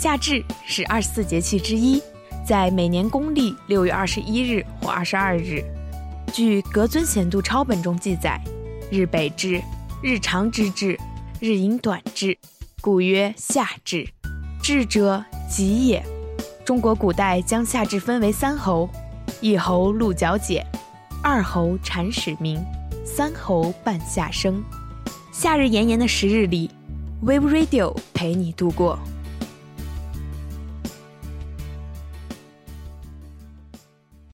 夏至是二十四节气之一，在每年公历六月二十一日或二十二日。据《格尊贤度抄本》中记载：“日北至，日长之至，日影短至，故曰夏至。至者，吉也。”中国古代将夏至分为三候：一候鹿角解，二候蝉始鸣，三候半夏生。夏日炎炎的十日里，Wave Radio 陪你度过。